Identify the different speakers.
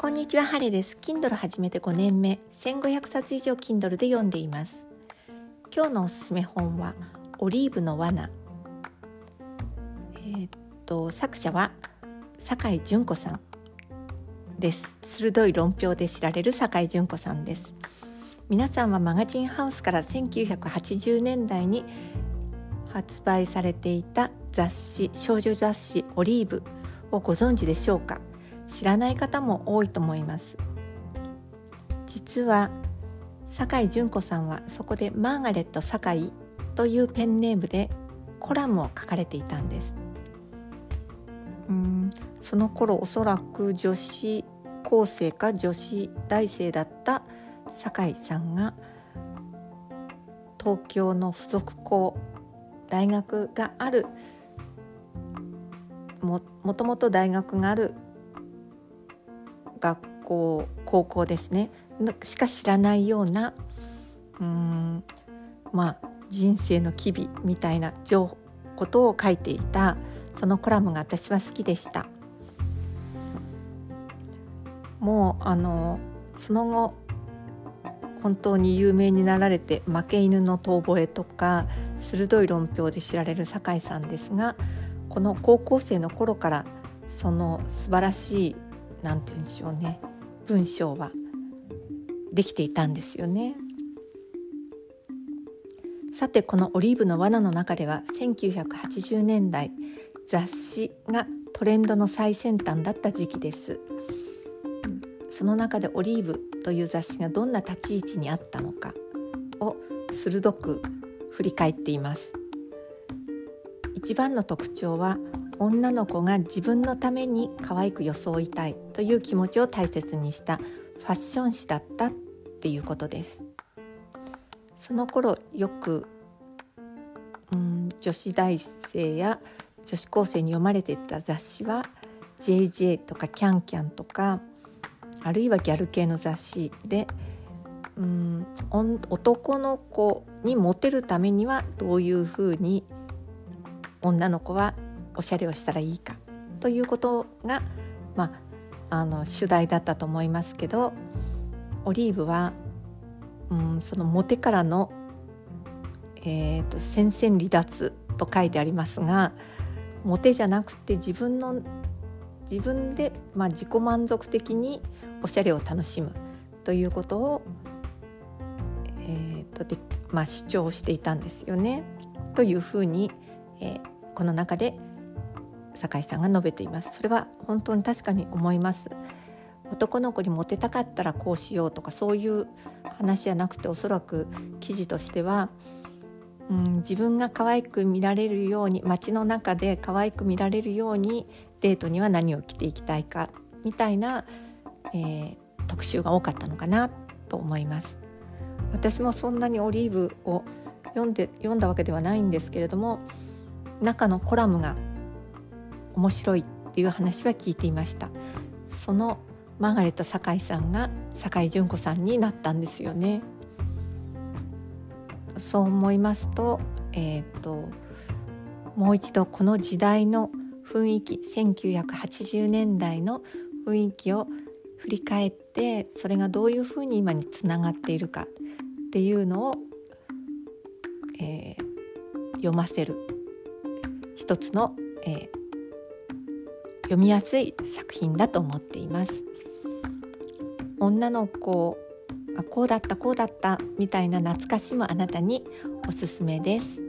Speaker 1: こんにちは、ハレです。Kindle 始めて5年目、1500冊以上 Kindle で読んでいます。今日のおすすめ本はオリーブの罠。えー、っと作者は酒井純子さんです。鋭い論評で知られる酒井純子さんです。皆さんはマガジンハウスから1980年代に発売されていた雑誌少女雑誌オリーブをご存知でしょうか？知らない方も多いと思います。実は酒井純子さんはそこでマーガレット酒井というペンネームでコラムを書かれていたんです。うんその頃おそらく女子高生か女子大生だった酒井さんが東京の付属校大学があるももともと大学がある学校高校ですねしか知らないようなうんまあ人生の機微みたいな情ことを書いていたそのコラムが私は好きでした。もうあのその後本当に有名になられて「負け犬の遠吠え」とか鋭い論評で知られる酒井さんですがこの高校生の頃からその素晴らしい何て言うんでしょうね文章はできていたんですよね。さてこの「オリーブの罠」の中では1980年代雑誌がトレンドの最先端だった時期です。その中で「オリーブ」という雑誌がどんな立ち位置にあったのかを鋭く振り返っています。一番の特徴は女の子が自分のために可愛く装いたいという気持ちを大切にしたファッション誌だったっていうことです。その頃よくうん女子大生や女子高生に読まれていた雑誌は JJ とかキャンキャンとかあるいはギャル系の雑誌でうん男の子にモテるためにはどういうふうに女の子はおしゃれをしたらいいかということが、まあ、あの主題だったと思いますけどオリーブは、うん、そのモテからの、えーと、戦線離脱と書いてありますがモテじゃなくて自分の自分で、まあ、自己満足的におしゃれを楽しむということを、えーとでまあ、主張していたんですよね。というふうに、えー、この中で酒井さんが述べていますそれは本当に確かに思います男の子にモテたかったらこうしようとかそういう話じゃなくておそらく記事としては、うん、自分が可愛く見られるように街の中で可愛く見られるようにデートには何を着ていきたいかみたいな、えー、特集が多かったのかなと思います。私もそんなにオリーブを読んで読んだわけではないんですけれども中のコラムが面白いっていう話は聞いていました。そのマーガレット酒井さんが酒井純子さんになったんですよね。そう思いますとえっ、ともう一度この時代の雰囲気1980年代の雰囲気を振り返ってそれがどういうふうに今につながっているかっていうのを、えー、読ませる。一つの、えー、読みやすい作品だと思っています。女の子あこうだったこうだったみたいな懐かしむあなたにおすすめです。